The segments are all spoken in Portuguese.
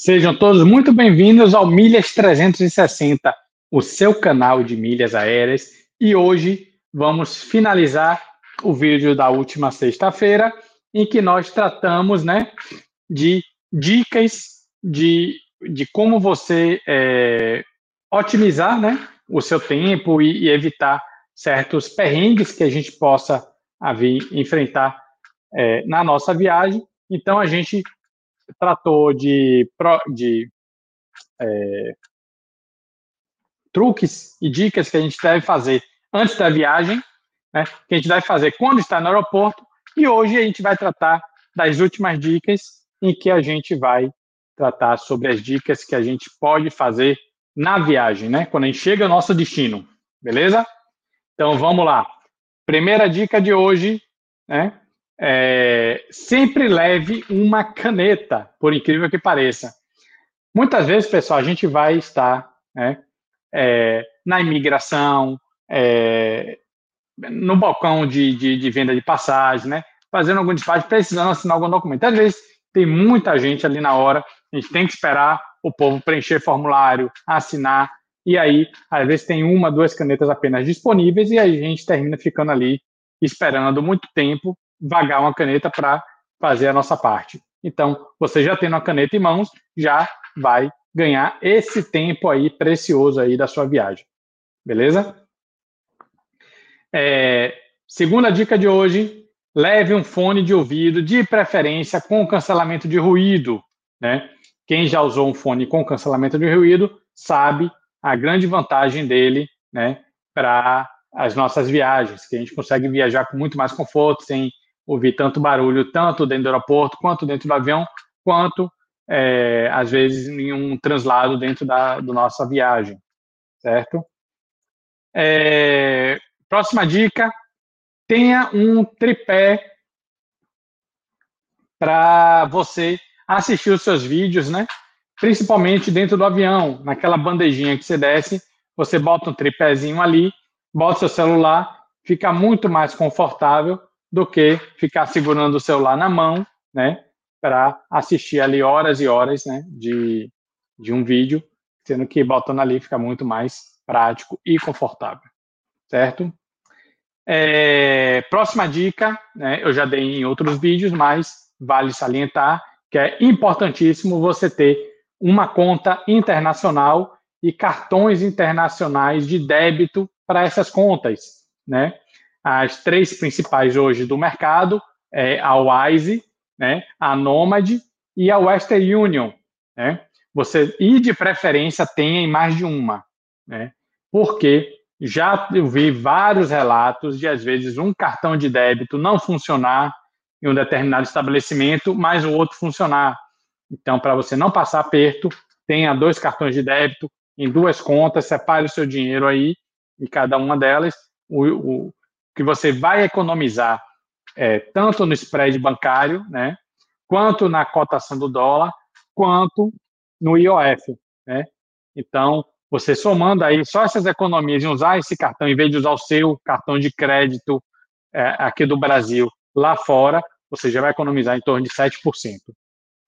Sejam todos muito bem-vindos ao Milhas 360, o seu canal de milhas aéreas. E hoje vamos finalizar o vídeo da última sexta-feira, em que nós tratamos né, de dicas de, de como você é, otimizar né, o seu tempo e, e, evitar certos perrengues que a gente possa vir enfrentar é, na nossa viagem. Então, a gente tratou de, de é, truques e dicas que a gente deve fazer antes da viagem, né, que a gente deve fazer quando está no aeroporto, e hoje a gente vai tratar das últimas dicas em que a gente vai tratar sobre as dicas que a gente pode fazer na viagem, né? Quando a gente chega ao nosso destino, beleza? Então vamos lá. Primeira dica de hoje, né? É, sempre leve uma caneta, por incrível que pareça. Muitas vezes, pessoal, a gente vai estar né, é, na imigração, é, no balcão de, de, de, venda de passagem, né, fazendo algum despacho, precisando assinar algum documento. Às vezes, tem muita gente ali na hora, a gente tem que esperar o povo preencher formulário, assinar, e aí, às vezes, tem uma, duas canetas apenas disponíveis, e aí a gente termina ficando ali esperando muito tempo vagar uma caneta para fazer a nossa parte. Então, você já tendo a caneta em mãos, já vai ganhar esse tempo aí precioso aí da sua viagem. Beleza? É, segunda dica de hoje, leve um fone de ouvido, de preferência com cancelamento de ruído. Né? Quem já usou um fone com cancelamento de ruído sabe a grande vantagem dele né, para as nossas viagens, que a gente consegue viajar com muito mais conforto, sem ouvir tanto barulho, tanto dentro do aeroporto, quanto dentro do avião, quanto, é, às vezes, em um translado dentro da do nossa viagem, certo? É, próxima dica, tenha um tripé para você assistir os seus vídeos, né? Principalmente dentro do avião, naquela bandejinha que você desce, você bota um tripézinho ali, bota seu celular, fica muito mais confortável do que ficar segurando o celular na mão, né, para assistir ali horas e horas, né, de, de um vídeo, sendo que botando ali fica muito mais prático e confortável, certo? É, próxima dica, né, eu já dei em outros vídeos, mas vale salientar que é importantíssimo você ter uma conta internacional e cartões internacionais de débito para essas contas, né? As três principais hoje do mercado, é a Wise, né, a Nomad e a Western Union. Né? Você, e de preferência tenha em mais de uma, né? porque já eu vi vários relatos de, às vezes, um cartão de débito não funcionar em um determinado estabelecimento, mas o outro funcionar. Então, para você não passar aperto, tenha dois cartões de débito em duas contas, separe o seu dinheiro aí em cada uma delas. O, o, que você vai economizar é, tanto no spread bancário, né, quanto na cotação do dólar, quanto no IOF, né? Então, você somando aí só essas economias em usar esse cartão, em vez de usar o seu cartão de crédito é, aqui do Brasil lá fora, você já vai economizar em torno de 7%.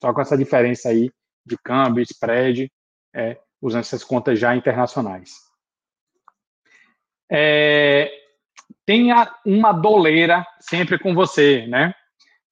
Só com essa diferença aí de câmbio, spread, é, usando essas contas já internacionais. É, tenha uma doleira sempre com você, né?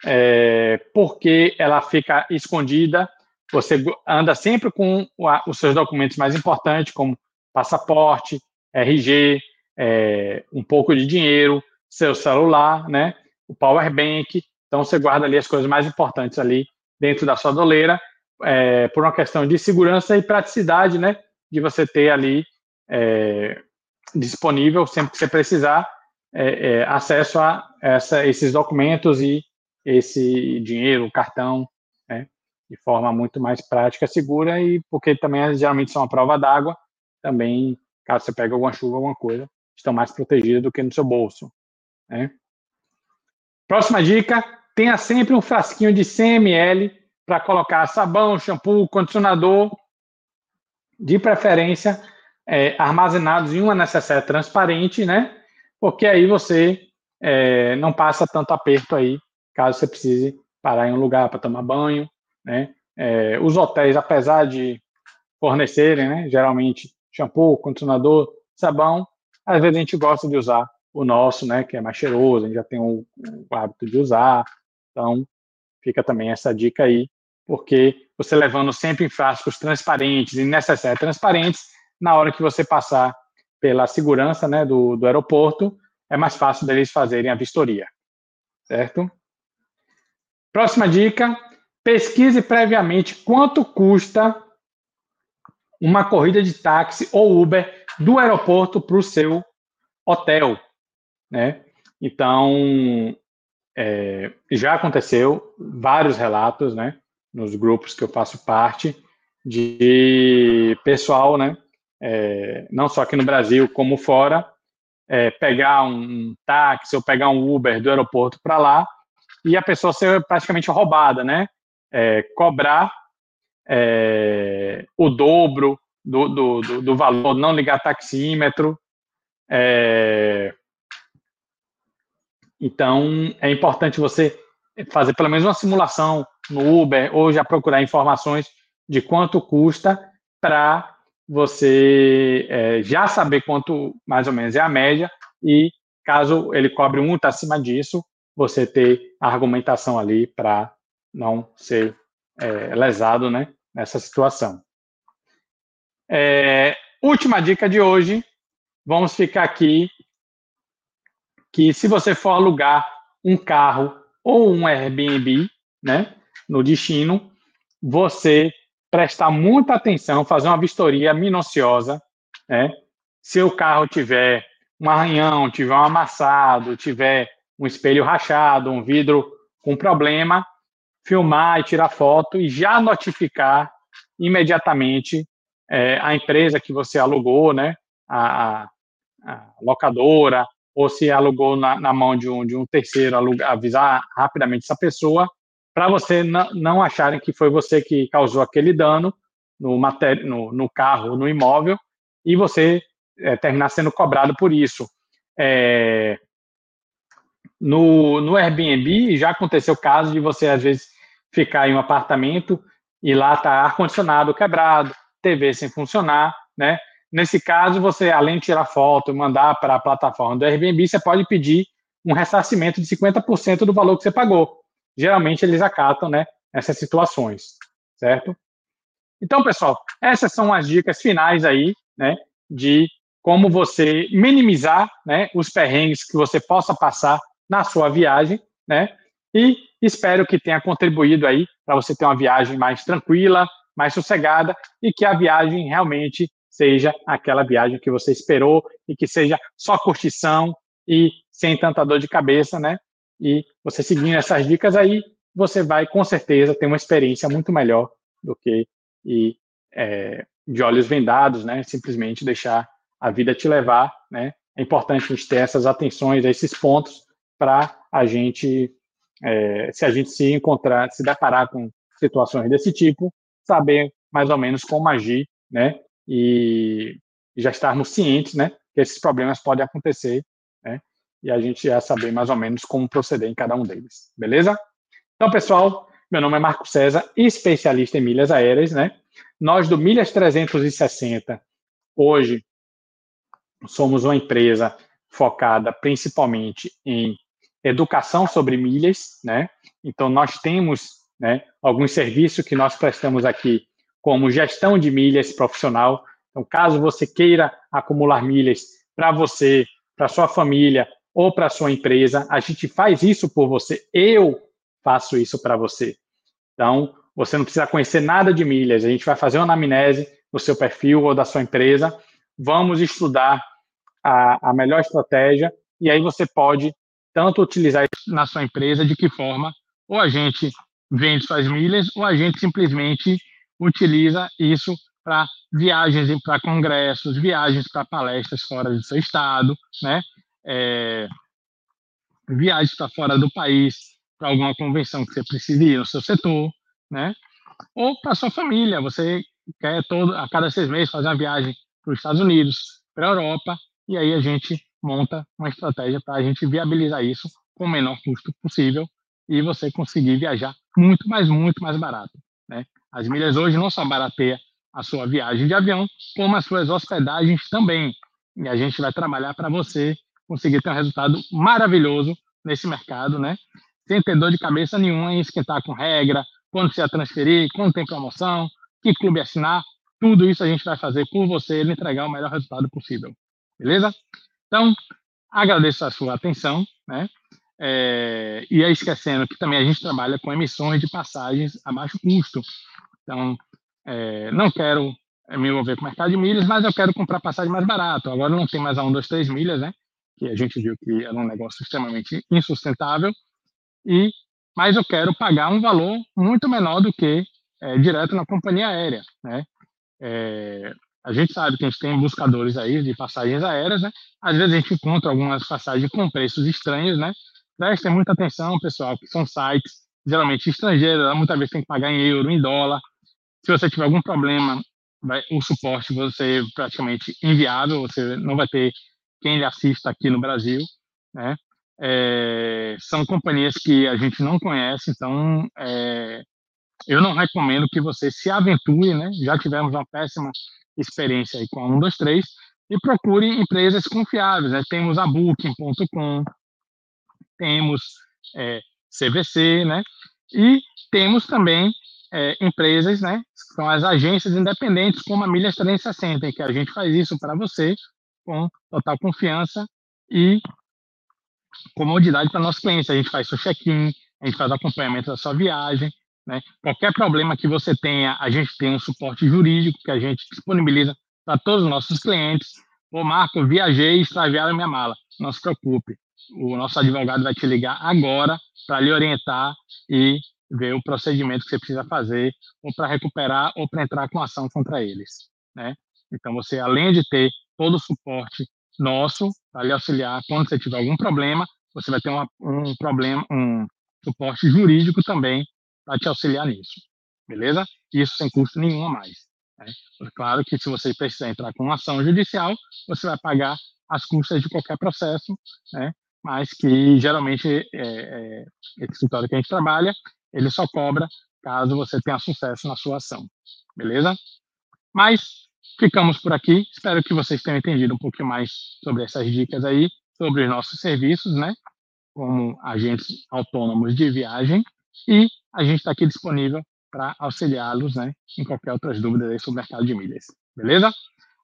É, porque ela fica escondida, você anda sempre com os seus documentos mais importantes, como passaporte, RG, é, um pouco de dinheiro, seu celular, né? O power bank. Então você guarda ali as coisas mais importantes ali dentro da sua doleira, é, por uma questão de segurança e praticidade, né? De você ter ali é, disponível sempre que você precisar é, é, acesso a essa, esses documentos e esse dinheiro, cartão, né, de forma muito mais prática, segura e porque também geralmente são a prova d'água, também caso você pegue alguma chuva, alguma coisa, estão mais protegidas do que no seu bolso. Né? Próxima dica: tenha sempre um frasquinho de 100 ml para colocar sabão, shampoo, condicionador, de preferência é, armazenados em uma necessaire transparente, né? Porque aí você é, não passa tanto aperto aí, caso você precise parar em um lugar para tomar banho, né? É, os hotéis, apesar de fornecerem, né, geralmente, shampoo, condicionador, sabão, às vezes a gente gosta de usar o nosso, né, que é mais cheiroso, a gente já tem o, o hábito de usar, então fica também essa dica aí, porque você levando sempre em frascos transparentes e necessários transparentes, na hora que você passar pela segurança né, do, do aeroporto, é mais fácil deles fazerem a vistoria, certo? Próxima dica, pesquise previamente quanto custa uma corrida de táxi ou Uber do aeroporto para o seu hotel, né? Então, é, já aconteceu vários relatos, né, nos grupos que eu faço parte, de pessoal, né, é, não só aqui no Brasil, como fora, é, pegar um táxi ou pegar um Uber do aeroporto para lá e a pessoa ser praticamente roubada, né, é, cobrar é, o dobro do, do, do, do, valor, não ligar taxímetro, é, então, é importante você fazer pelo menos uma simulação no Uber ou já procurar informações de quanto custa para você é, já saber quanto mais ou menos é a média e caso ele cobre muito acima disso, você ter a argumentação ali para não ser é, lesado né, nessa situação. É, última dica de hoje, vamos ficar aqui que se você for alugar um carro ou um Airbnb, né, no destino, você prestar muita atenção, fazer uma vistoria minuciosa, né? Se o carro tiver um arranhão, tiver um amassado, tiver um espelho rachado, um vidro com problema, filmar e tirar foto e já notificar imediatamente é, a empresa que você alugou, né? A, a, locadora, ou se alugou na, na mão de um, de um terceiro, avisar rapidamente essa pessoa, para você não, acharem que foi você que causou aquele dano no, no, no carro, no imóvel, e você é, terminar sendo cobrado por isso. É, no, no Airbnb já aconteceu o caso de você, às vezes, ficar em um apartamento e lá está ar-condicionado quebrado, TV sem funcionar, né? Nesse caso, você, além de tirar foto e mandar para a plataforma do Airbnb, você pode pedir um ressarcimento de 50% do valor que você pagou. Geralmente, eles acatam né, essas situações, certo? Então, pessoal, essas são as dicas finais aí, né, de como você minimizar, né, os perrengues que você possa passar na sua viagem, né? E espero que tenha contribuído aí para você ter uma viagem mais tranquila, mais sossegada e que a viagem realmente seja aquela viagem que você esperou e que seja só curtição e sem tanta dor de cabeça, né? E você seguindo essas dicas aí, você vai com certeza ter uma experiência muito melhor do que ir é, de olhos vendados, né? Simplesmente deixar a vida te levar, né? É importante a gente ter essas atenções esses pontos para a gente, é, se a gente se encontrar, se deparar com situações desse tipo, saber mais ou menos como agir, né? e já estarmos cientes, né, que esses problemas podem acontecer, e a gente já saber mais ou menos como proceder em cada um deles, beleza? Então, pessoal, meu nome é Marco César, especialista em milhas aéreas, né? Nós do Milhas 360, hoje, somos uma empresa focada principalmente em educação sobre milhas, né? Então, nós temos né, alguns serviços que nós prestamos aqui como gestão de milhas profissional. Então, caso você queira acumular milhas para você, para sua família ou para sua empresa, a gente faz isso por você. Eu faço isso para você. Então, você não precisa conhecer nada de milhas. A gente vai fazer uma anamnese do seu perfil ou da sua empresa. Vamos estudar a, a melhor estratégia e aí você pode tanto utilizar isso na sua empresa de que forma ou a gente vende suas milhas ou a gente simplesmente utiliza isso para viagens para congressos, viagens para palestras fora do seu estado, né? É, viagens para fora do país, para alguma convenção que você precise ir no seu setor, né? Ou para sua família, você quer todo, a cada seis meses fazer uma viagem para os Estados Unidos, para a Europa, e aí a gente monta uma estratégia para a gente viabilizar isso com o menor custo possível e você conseguir viajar muito, mais muito mais barato. Né? As milhas hoje não só barateia a sua viagem de avião, como as suas hospedagens também. E a gente vai trabalhar para você conseguir ter um resultado maravilhoso nesse mercado, né? Sem ter dor de cabeça nenhuma em esquentar com regra, quando você vai transferir, quando tem promoção, que clube assinar, tudo isso a gente vai fazer por você e entregar o melhor resultado possível. Beleza? Então, agradeço a sua atenção, né? É, e aí esquecendo que também a gente trabalha com emissões de passagens a baixo custo. Então, é, não quero me envolver com o mercado de milhas, mas eu quero comprar passagem mais barato. Agora não tem mais a 1, 2, 3 milhas, né? Que a gente viu que era um negócio extremamente insustentável. E, mas eu quero pagar um valor muito menor do que é, direto na companhia aérea, né? É, a gente sabe que a gente tem buscadores aí de passagens aéreas, né? Às vezes a gente encontra algumas passagens com preços estranhos, né? Prestem muita atenção, pessoal, que são sites geralmente estrangeiros, muitas vezes tem que pagar em euro, em dólar. Se você tiver algum problema, vai, o suporte vai ser praticamente inviável, você não vai ter quem assista aqui no Brasil, né? É, são companhias que a gente não conhece, então é, eu não recomendo que você se aventure, né? Já tivemos uma péssima experiência aí com a 123 e procure empresas confiáveis, né? Temos a Booking.com, temos é, CVC, né? E temos também é, empresas, né? São as agências independentes, como a Milhas 360, em que a gente faz isso para você com total confiança e comodidade para nossos clientes. A gente faz seu check-in, a gente faz acompanhamento da sua viagem, né? Qualquer problema que você tenha, a gente tem um suporte jurídico que a gente disponibiliza para todos os nossos clientes. Ô, Marco, viajei e extraviaram minha mala. Não se preocupe o nosso advogado vai te ligar agora para lhe orientar e ver o procedimento que você precisa fazer ou para recuperar ou para entrar com ação contra eles, né? Então você além de ter todo o suporte nosso para lhe auxiliar quando você tiver algum problema, você vai ter uma, um problema, um suporte jurídico também para te auxiliar nisso, beleza? Isso sem custo nenhum a mais. Né? Claro que se você precisar entrar com uma ação judicial, você vai pagar as custas de qualquer processo, né? mas que geralmente é, é, esse escritório que a gente trabalha, ele só cobra caso você tenha sucesso na sua ação, beleza? Mas ficamos por aqui, espero que vocês tenham entendido um pouquinho mais sobre essas dicas aí, sobre os nossos serviços, né? Como agentes autônomos de viagem, e a gente está aqui disponível para auxiliá-los, né? Em qualquer outras dúvidas aí sobre o mercado de milhas, beleza?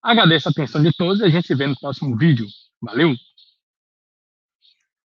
Agradeço a atenção de todos e a gente se vê no próximo vídeo. Valeu!